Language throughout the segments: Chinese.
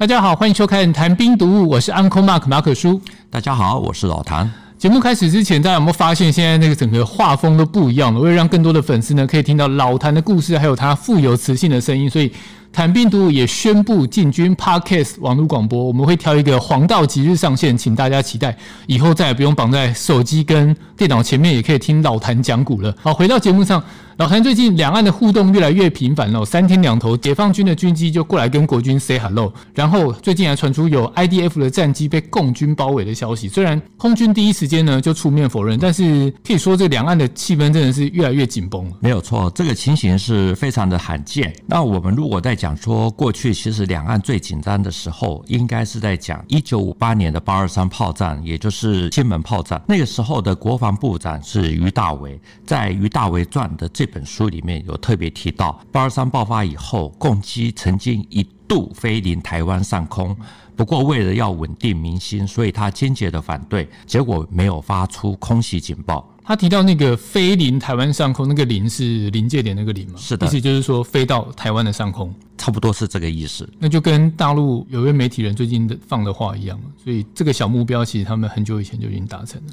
大家好，欢迎收看《谈兵读物》，我是 Uncle Mark 马可叔。大家好，我是老谭。节目开始之前，大家有没有发现现在那个整个画风都不一样了？为了让更多的粉丝呢可以听到老谭的故事，还有他富有磁性的声音，所以。谭兵读物也宣布进军 Podcast 网络广播，我们会挑一个黄道吉日上线，请大家期待。以后再也不用绑在手机跟电脑前面，也可以听老谭讲古了。好，回到节目上。老韩最近两岸的互动越来越频繁了，三天两头解放军的军机就过来跟国军 say hello，然后最近还传出有 IDF 的战机被共军包围的消息。虽然空军第一时间呢就出面否认，但是可以说这两岸的气氛真的是越来越紧绷了。没有错，这个情形是非常的罕见。那我们如果在讲说过去其实两岸最紧张的时候，应该是在讲一九五八年的八二三炮战，也就是金门炮战。那个时候的国防部长是于大维，在于大维传的这本书里面有特别提到，八二三爆发以后，共机曾经一度飞临台湾上空，不过为了要稳定民心，所以他坚决的反对，结果没有发出空袭警报。他提到那个飞临台湾上空，那个“临”是临界点那个“临”吗？是的，意思就是说飞到台湾的上空，差不多是这个意思。那就跟大陆有位媒体人最近的放的话一样，所以这个小目标其实他们很久以前就已经达成了。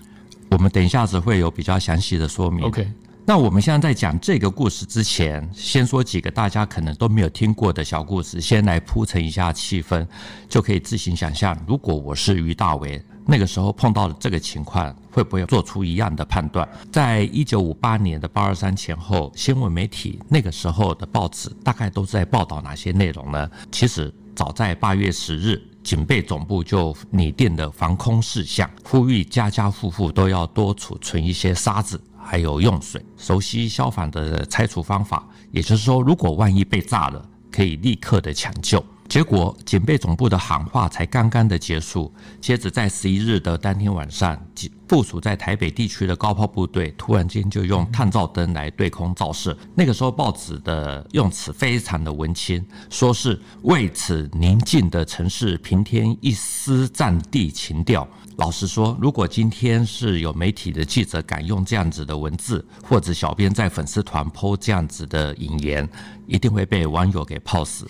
我们等一下子会有比较详细的说明。OK。那我们现在在讲这个故事之前，先说几个大家可能都没有听过的小故事，先来铺陈一下气氛，就可以自行想象，如果我是于大为，那个时候碰到了这个情况，会不会做出一样的判断？在一九五八年的八二三前后，新闻媒体那个时候的报纸大概都是在报道哪些内容呢？其实早在八月十日，警备总部就拟定了防空事项，呼吁家家户户都要多储存一些沙子。还有用水，熟悉消防的拆除方法，也就是说，如果万一被炸了，可以立刻的抢救。结果警备总部的喊话才刚刚的结束，接着在十一日的当天晚上，部署在台北地区的高炮部队突然间就用探照灯来对空照射。那个时候报纸的用词非常的文青，说是为此宁静的城市平添一丝战地情调。老实说，如果今天是有媒体的记者敢用这样子的文字，或者小编在粉丝团 po 这样子的引言，一定会被网友给泡死。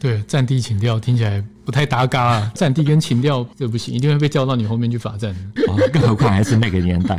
对，战地情调听起来不太搭嘎啊！战地跟情调这不行，一定会被叫到你后面去罚站。哦，更何况还是那个年代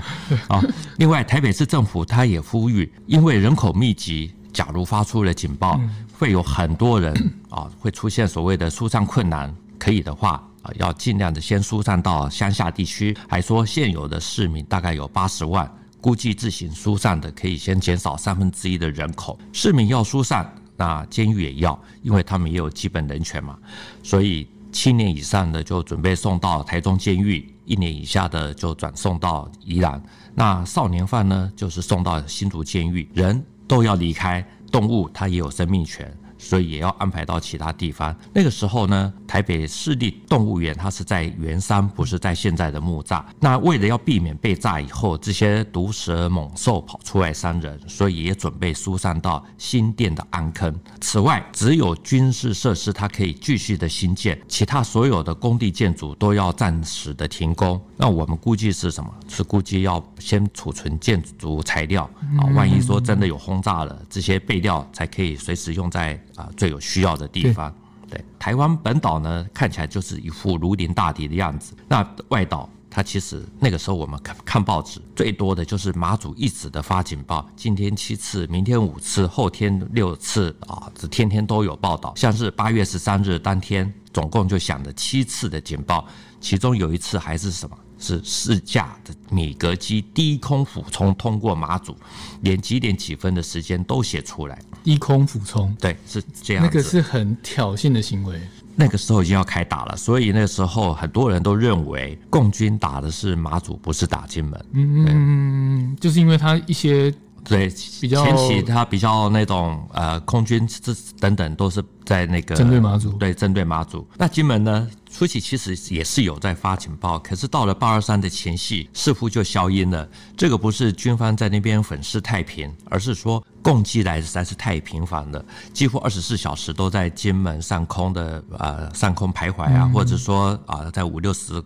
啊！另外，台北市政府他也呼吁，因为人口密集，假如发出了警报，会有很多人啊会出现所谓的疏散困难，可以的话。要尽量的先疏散到乡下地区，还说现有的市民大概有八十万，估计自行疏散的可以先减少三分之一的人口。市民要疏散，那监狱也要，因为他们也有基本人权嘛。所以七年以上的就准备送到台中监狱，一年以下的就转送到宜兰。那少年犯呢，就是送到新竹监狱。人都要离开，动物它也有生命权。所以也要安排到其他地方。那个时候呢，台北市立动物园它是在圆山，不是在现在的木栅。那为了要避免被炸以后这些毒蛇猛兽跑出来伤人，所以也准备疏散到新店的安坑。此外，只有军事设施它可以继续的新建，其他所有的工地建筑都要暂时的停工。那我们估计是什么？是估计要先储存建筑材料啊，万一说真的有轰炸了，这些备料才可以随时用在。啊，最有需要的地方，对，台湾本岛呢，看起来就是一副如临大敌的样子。那外岛，它其实那个时候我们看看报纸，最多的就是马祖一直的发警报，今天七次，明天五次，后天六次啊，这天天都有报道。像是八月十三日当天，总共就响了七次的警报，其中有一次还是什么？是四架的米格机低空俯冲通过马祖，连几点几分的时间都写出来。低空俯冲，对，是这样。那个是很挑衅的行为。那个时候已经要开打了，所以那个时候很多人都认为共军打的是马祖，不是打金门。嗯，就是因为他一些对比较前期他比较那种呃空军这等等都是在那个针对马祖，对，针对马祖。那金门呢？初期其实也是有在发情报，可是到了八二三的前夕，似乎就消音了。这个不是军方在那边粉饰太平，而是说共机来的实在是太频繁了，几乎二十四小时都在金门上空的呃上空徘徊啊，或者说啊、呃、在五六十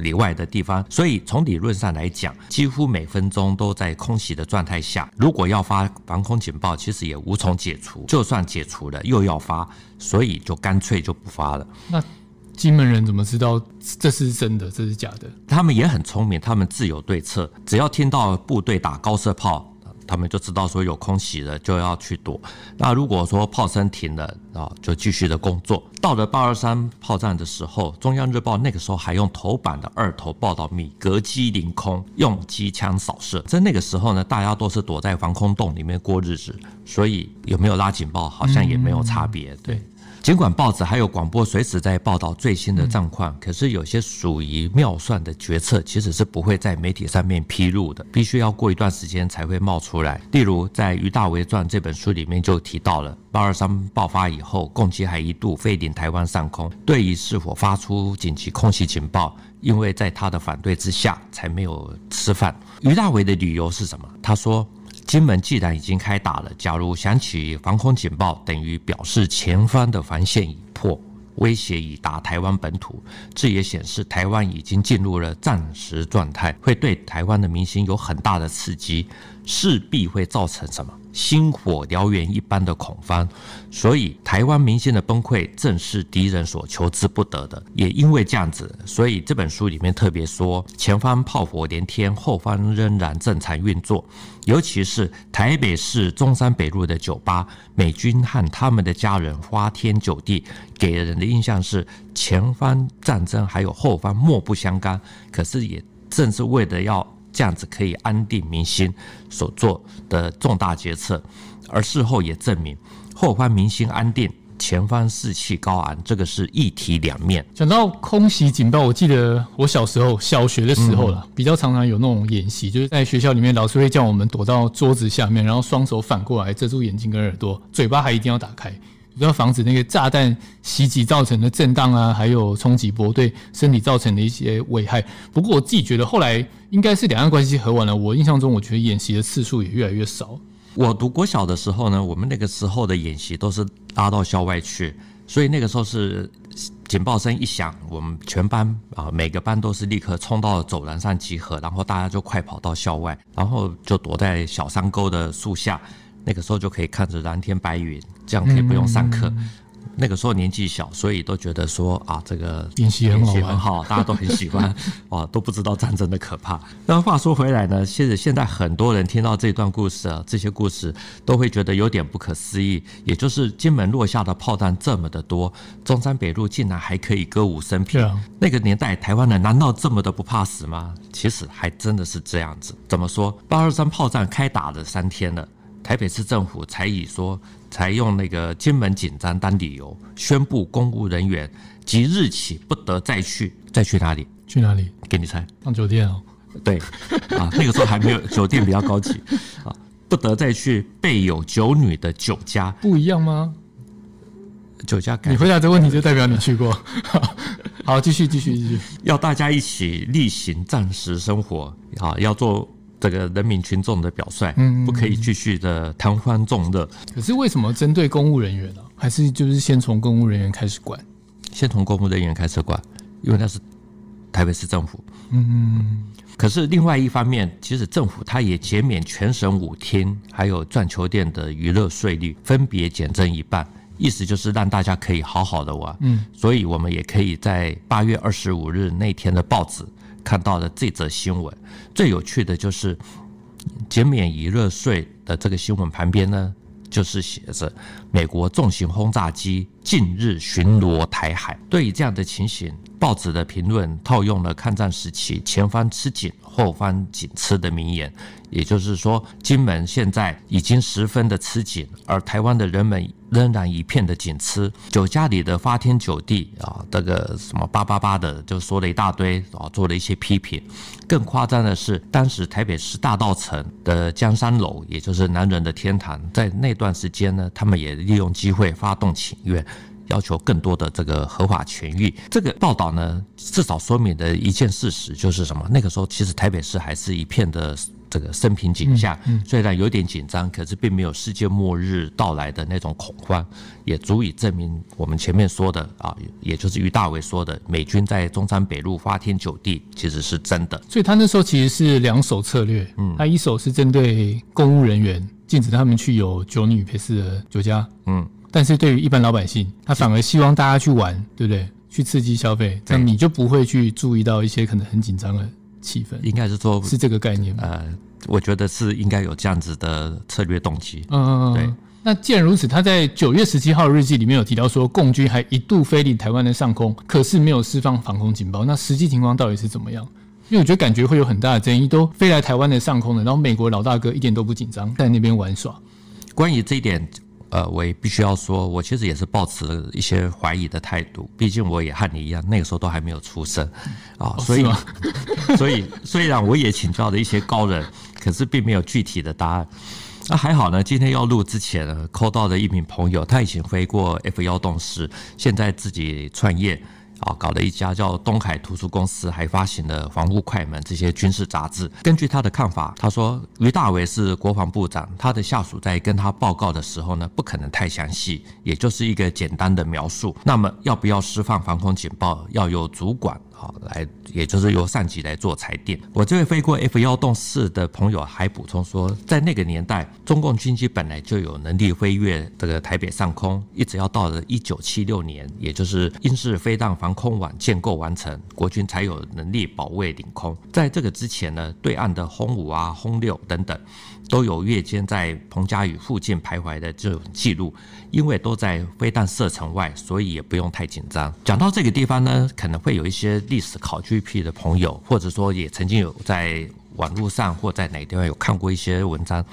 里外的地方。所以从理论上来讲，几乎每分钟都在空袭的状态下，如果要发防空警报，其实也无从解除。就算解除了，又要发，所以就干脆就不发了。那金门人怎么知道这是真的，这是假的？他们也很聪明，他们自有对策，只要听到部队打高射炮。他们就知道说有空袭了，就要去躲。那如果说炮声停了啊，就继续的工作。到了八二三炮战的时候，中央日报那个时候还用头版的二头报道米格机凌空，用机枪扫射。在那个时候呢，大家都是躲在防空洞里面过日子，所以有没有拉警报，好像也没有差别。对。尽管报纸还有广播随时在报道最新的战况，可是有些属于妙算的决策，其实是不会在媒体上面披露的，必须要过一段时间才会冒出来。例如，在《于大为传》这本书里面就提到了，八二三爆发以后，共机还一度飞临台湾上空，对于是否发出紧急空袭警报，因为在他的反对之下，才没有吃饭。于大为的理由是什么？他说。金门既然已经开打了，假如响起防空警报，等于表示前方的防线已破，威胁已达台湾本土。这也显示台湾已经进入了战时状态，会对台湾的民心有很大的刺激，势必会造成什么？星火燎原一般的恐慌，所以台湾民心的崩溃正是敌人所求之不得的。也因为这样子，所以这本书里面特别说，前方炮火连天，后方仍然正常运作。尤其是台北市中山北路的酒吧，美军和他们的家人花天酒地，给人的印象是前方战争还有后方莫不相干。可是也正是为了要。这样子可以安定民心所做的重大决策，而事后也证明后方民心安定，前方士气高昂，这个是一体两面。讲到空袭警报，我记得我小时候小学的时候了，比较常常有那种演习，就是在学校里面，老师会叫我们躲到桌子下面，然后双手反过来遮住眼睛跟耳朵，嘴巴还一定要打开。要防止那个炸弹袭击造成的震荡啊，还有冲击波对身体造成的一些危害。不过我自己觉得后来应该是两岸关系和缓了。我印象中，我觉得演习的次数也越来越少。我读国小的时候呢，我们那个时候的演习都是拉到校外去，所以那个时候是警报声一响，我们全班啊每个班都是立刻冲到走廊上集合，然后大家就快跑到校外，然后就躲在小山沟的树下。那个时候就可以看着蓝天白云，这样可以不用上课。嗯、那个时候年纪小，所以都觉得说啊，这个演习很好，很好，大家都很喜欢，哇，都不知道战争的可怕。那话说回来呢，其实现在很多人听到这段故事啊，这些故事都会觉得有点不可思议。也就是金门落下的炮弹这么的多，中山北路竟然还可以歌舞升平。啊、那个年代台湾人难道这么的不怕死吗？其实还真的是这样子。怎么说？八二三炮战开打了三天了。台北市政府才以说，才用那个金门紧张当理由，宣布公务人员即日起不得再去，再去哪里？去哪里？给你猜，当酒店哦。对，啊，那个时候还没有 酒店比较高级啊，不得再去备有酒女的酒家，不一样吗？酒家，你回答这个问题就代表你去过。好，继续，继续，继续，要大家一起例行暂时生活啊，要做。这个人民群众的表率，嗯，不可以继续的贪欢纵乐。可是为什么针对公务人员呢？还是就是先从公务人员开始管？先从公务人员开始管，因为那是台北市政府。嗯，可是另外一方面，其实政府它也减免全省舞厅还有钻球店的娱乐税率，分别减征一半，意思就是让大家可以好好的玩。嗯，所以我们也可以在八月二十五日那天的报纸。看到的这则新闻，最有趣的就是减免娱乐税的这个新闻旁边呢，就是写着美国重型轰炸机近日巡逻台海。对于这样的情形，报纸的评论套用了抗战时期“前方吃紧，后方紧吃”的名言，也就是说，金门现在已经十分的吃紧，而台湾的人们。仍然一片的紧吃，酒家里的花天酒地啊，这个什么八八八的就说了一大堆啊，做了一些批评。更夸张的是，当时台北市大道城的江山楼，也就是男人的天堂，在那段时间呢，他们也利用机会发动请愿，要求更多的这个合法权益。这个报道呢，至少说明的一件事实就是什么？那个时候其实台北市还是一片的。这个生平景象嗯虽然有点紧张，可是并没有世界末日到来的那种恐慌，也足以证明我们前面说的啊，也就是于大伟说的，美军在中山北路花天酒地其实是真的。所以他那时候其实是两手策略，嗯，他一手是针对公务人员，禁止他们去有酒女陪侍的酒家，嗯，但是对于一般老百姓，他反而希望大家去玩，对不对？去刺激消费，这样你就不会去注意到一些可能很紧张的气氛。应该是说，是这个概念吗？呃，我觉得是应该有这样子的策略动机。嗯嗯嗯，对。那既然如此，他在九月十七号日记里面有提到说，共军还一度飞临台湾的上空，可是没有释放防空警报。那实际情况到底是怎么样？因为我觉得感觉会有很大的争议，都飞来台湾的上空了，然后美国老大哥一点都不紧张，在那边玩耍。关于这一点。呃，我也必须要说，我其实也是抱持了一些怀疑的态度。毕竟我也和你一样，那个时候都还没有出生啊，所以，所以虽然我也请教了一些高人，可是并没有具体的答案。那还好呢，今天要录之前呢，扣到的一名朋友，他以前飞过 F 幺洞四，现在自己创业。啊，搞了一家叫东海图书公司，还发行了《防务快门》这些军事杂志。根据他的看法，他说于大为是国防部长，他的下属在跟他报告的时候呢，不可能太详细，也就是一个简单的描述。那么要不要释放防空警报，要有主管。好，来，也就是由上级来做裁定。我这位飞过 F 幺洞四的朋友还补充说，在那个年代，中共军机本来就有能力飞越这个台北上空，一直要到了一九七六年，也就是英式飞弹防空网建构完成，国军才有能力保卫领空。在这个之前呢，对岸的轰五啊、轰六等等。都有夜间在彭佳屿附近徘徊的这种记录，因为都在飞弹射程外，所以也不用太紧张。讲到这个地方呢，可能会有一些历史考据癖的朋友，或者说也曾经有在网络上或在哪个地方有看过一些文章。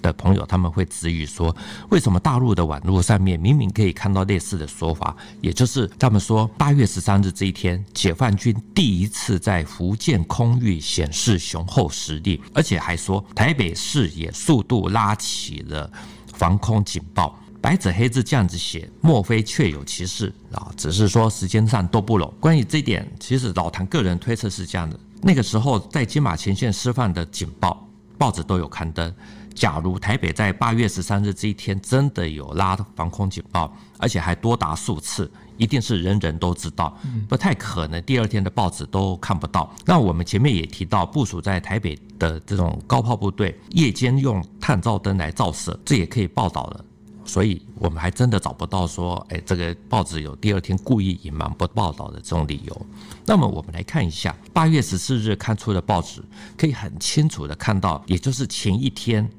的朋友，他们会质疑说，为什么大陆的网络上面明明可以看到类似的说法，也就是他们说八月十三日这一天，解放军第一次在福建空域显示雄厚实力，而且还说台北市也速度拉起了防空警报，白纸黑字这样子写，莫非确有其事啊？只是说时间上都不拢。关于这一点，其实老谭个人推测是这样的：那个时候在金马前线释放的警报，报纸都有刊登。假如台北在八月十三日这一天真的有拉防空警报，而且还多达数次，一定是人人都知道，不太可能第二天的报纸都看不到。那我们前面也提到，部署在台北的这种高炮部队，夜间用探照灯来照射，这也可以报道了。所以我们还真的找不到说，哎，这个报纸有第二天故意隐瞒不报道的这种理由。那么我们来看一下八月十四日刊出的报纸，可以很清楚的看到，也就是前一天。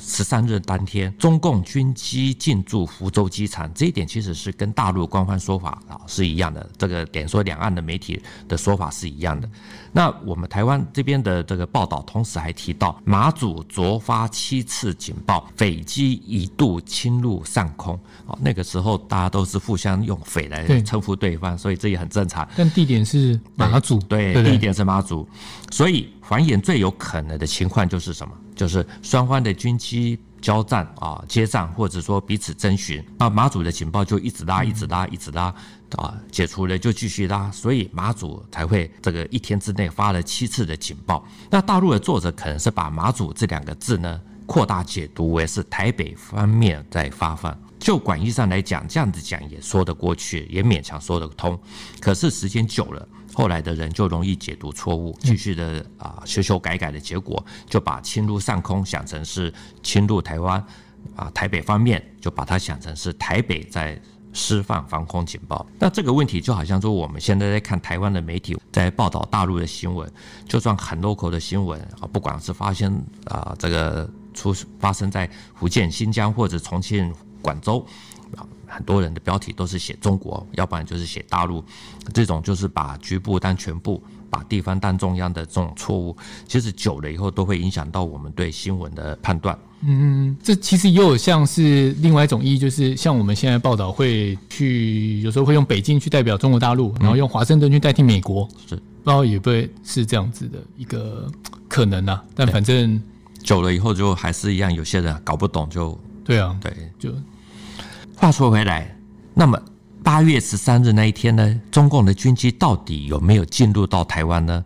十三日当天，中共军机进驻福州机场，这一点其实是跟大陆官方说法啊是一样的。这个点说两岸的媒体的说法是一样的。那我们台湾这边的这个报道，同时还提到马祖昨发七次警报，匪机一度侵入上空。哦，那个时候大家都是互相用“匪”来称呼对方，所以这也很正常。但地点是马祖，对，对，地点是马祖，所以。还原最有可能的情况就是什么？就是双方的军机交战啊、接战，或者说彼此征询，那马祖的警报就一直拉、一直拉、一直拉啊，解除了就继续拉，所以马祖才会这个一天之内发了七次的警报。那大陆的作者可能是把马祖这两个字呢扩大解读为是台北方面在发放。就广义上来讲，这样子讲也说得过去，也勉强说得通。可是时间久了。后来的人就容易解读错误，继续的啊修修改改的结果，就把侵入上空想成是侵入台湾啊，台北方面就把它想成是台北在释放防空警报。那这个问题就好像说我们现在在看台湾的媒体在报道大陆的新闻，就算很 local 的新闻啊，不管是发生啊这个出发生在福建、新疆或者重庆、广州。很多人的标题都是写中国，要不然就是写大陆，这种就是把局部当全部，把地方当中央的这种错误，其实久了以后都会影响到我们对新闻的判断。嗯，这其实也有像是另外一种意义，就是像我们现在报道会去，有时候会用北京去代表中国大陆，然后用华盛顿去代替美国，是，不知道也不会是这样子的一个可能啊。但反正久了以后就还是一样，有些人搞不懂就对啊，对，就。话说回来，那么八月十三日那一天呢，中共的军机到底有没有进入到台湾呢？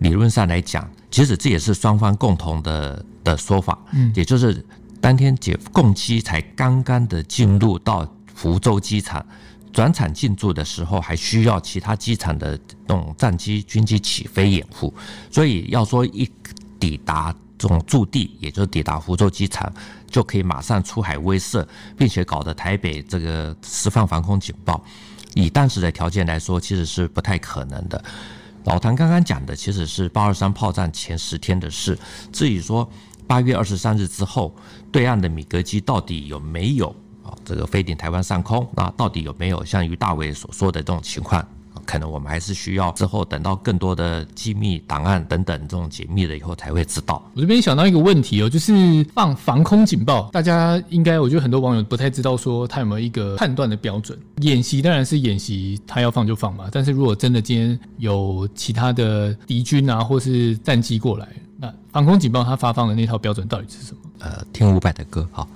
理论上来讲，其实这也是双方共同的的说法，嗯，也就是当天解共机才刚刚的进入到福州机场，转场进驻的时候，还需要其他机场的那种战机、军机起飞掩护，所以要说一抵达。这种驻地，也就是抵达福州机场，就可以马上出海威慑，并且搞得台北这个释放防空警报，以当时的条件来说，其实是不太可能的。老谭刚刚讲的其实是八二三炮战前十天的事，至于说八月二十三日之后，对岸的米格机到底有没有啊这个飞顶台湾上空？那到底有没有像于大伟所说的这种情况？可能我们还是需要之后等到更多的机密档案等等这种解密了以后才会知道。我这边想到一个问题哦，就是放防空警报，大家应该我觉得很多网友不太知道说他有没有一个判断的标准。演习当然是演习，他要放就放嘛。但是如果真的今天有其他的敌军啊或是战机过来，那防空警报它发放的那套标准到底是什么？呃，听伍佰的歌好。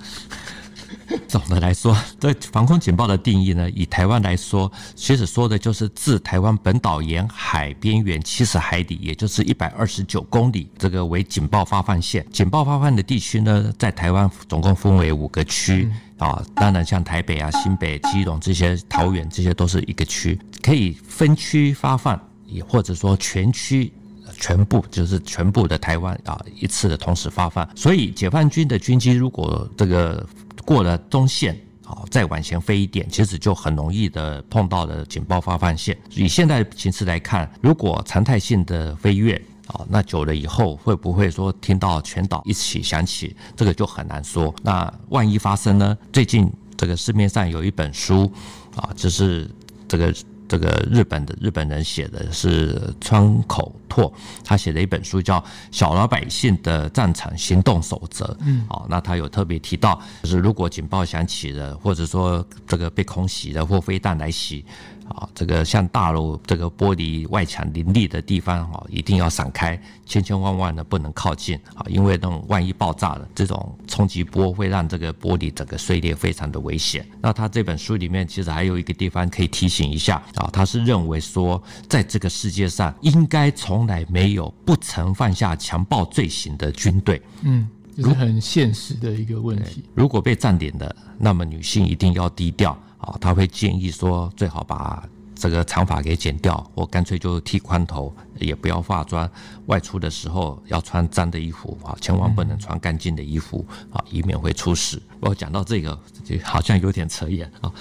总的来说，对防空警报的定义呢，以台湾来说，其实说的就是自台湾本岛沿海边缘七十海里，也就是一百二十九公里，这个为警报发放线。警报发放的地区呢，在台湾总共分为五个区啊，当然像台北啊、新北、基隆这些、桃园这些都是一个区，可以分区发放，也或者说全区全部就是全部的台湾啊一次的同时发放。所以解放军的军机如果这个。过了中线，好，再往前飞一点，其实就很容易的碰到了警报发放线。以现在形势来看，如果常态性的飞跃，啊，那久了以后会不会说听到全岛一起响起，这个就很难说。那万一发生呢？最近这个市面上有一本书，啊，就是这个。这个日本的日本人写的是川口拓，他写的一本书叫《小老百姓的战场行动守则》。嗯，好，那他有特别提到，就是如果警报响起了，或者说这个被空袭了或飞弹来袭。啊，这个像大楼这个玻璃外墙林立的地方，哈，一定要闪开，千千万万的不能靠近，啊，因为那种万一爆炸了，这种冲击波会让这个玻璃整个碎裂，非常的危险。那他这本书里面其实还有一个地方可以提醒一下，啊，他是认为说，在这个世界上应该从来没有不曾犯下强暴罪行的军队。嗯，这是很现实的一个问题。如果被占领了，那么女性一定要低调。啊，他会建议说，最好把这个长发给剪掉，或干脆就剃光头，也不要化妆。外出的时候要穿脏的衣服啊，千万不能穿干净的衣服啊，以免会出事。我讲到这个，就好像有点扯远啊。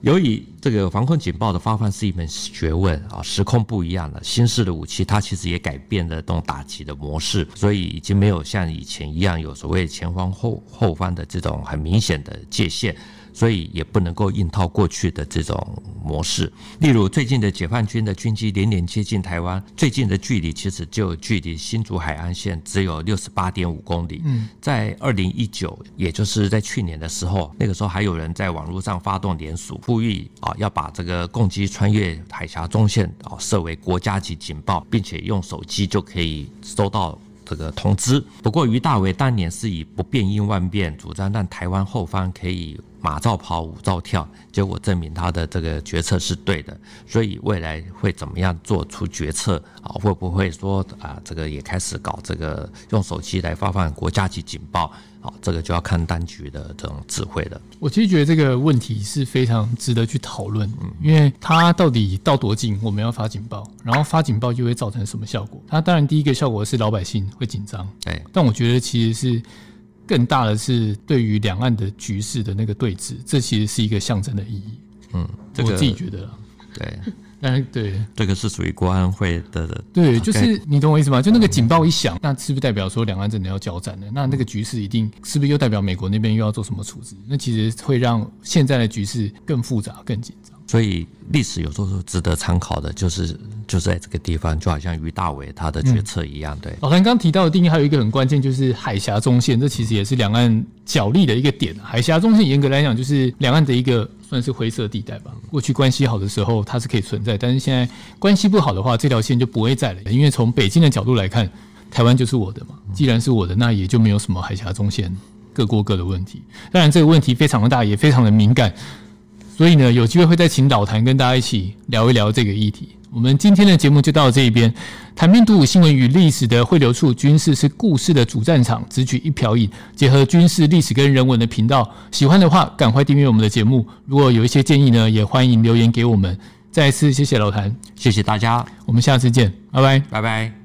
由于这个防空警报的发放是一门学问啊，时空不一样了，新式的武器它其实也改变了这种打击的模式，所以已经没有像以前一样有所谓前方后后方的这种很明显的界限。所以也不能够硬套过去的这种模式。例如，最近的解放军的军机连连接近台湾，最近的距离其实就距离新竹海岸线只有六十八点五公里。嗯，在二零一九，也就是在去年的时候，那个时候还有人在网络上发动联署，呼吁啊要把这个共机穿越海峡中线啊设为国家级警报，并且用手机就可以收到这个通知。不过，于大为当年是以不变应万变，主张让台湾后方可以。马照跑，舞照跳，结果证明他的这个决策是对的，所以未来会怎么样做出决策啊？会不会说啊，这个也开始搞这个用手机来发放国家级警报好？这个就要看当局的这种智慧了。我其实觉得这个问题是非常值得去讨论，嗯因为它到底到多近我们要发警报，然后发警报就会造成什么效果？它当然第一个效果是老百姓会紧张，对，但我觉得其实是。更大的是对于两岸的局势的那个对峙，这其实是一个象征的意义。嗯，这个、我自己觉得，对，但是，对，这个是属于国安会的。对，就是你懂我意思吗？就那个警报一响，那是不是代表说两岸真的要交战了？那那个局势一定是不是又代表美国那边又要做什么处置？那其实会让现在的局势更复杂、更紧张。所以历史有时候是值得参考的，就是就在这个地方，就好像于大伟他的决策一样。对，老谭刚提到的定义还有一个很关键，就是海峡中线，这其实也是两岸角力的一个点。海峡中线严格来讲，就是两岸的一个算是灰色地带吧。过去关系好的时候，它是可以存在，但是现在关系不好的话，这条线就不会在了。因为从北京的角度来看，台湾就是我的嘛，既然是我的，那也就没有什么海峡中线各过各的问题。当然，这个问题非常的大，也非常的敏感。所以呢，有机会会再请老谭跟大家一起聊一聊这个议题。我们今天的节目就到这一边。谈兵读武新闻与历史的汇流处，军事是故事的主战场，只取一瓢饮，结合军事历史跟人文的频道。喜欢的话，赶快订阅我们的节目。如果有一些建议呢，也欢迎留言给我们。再一次谢谢老谭，谢谢大家，我们下次见，拜拜，拜拜。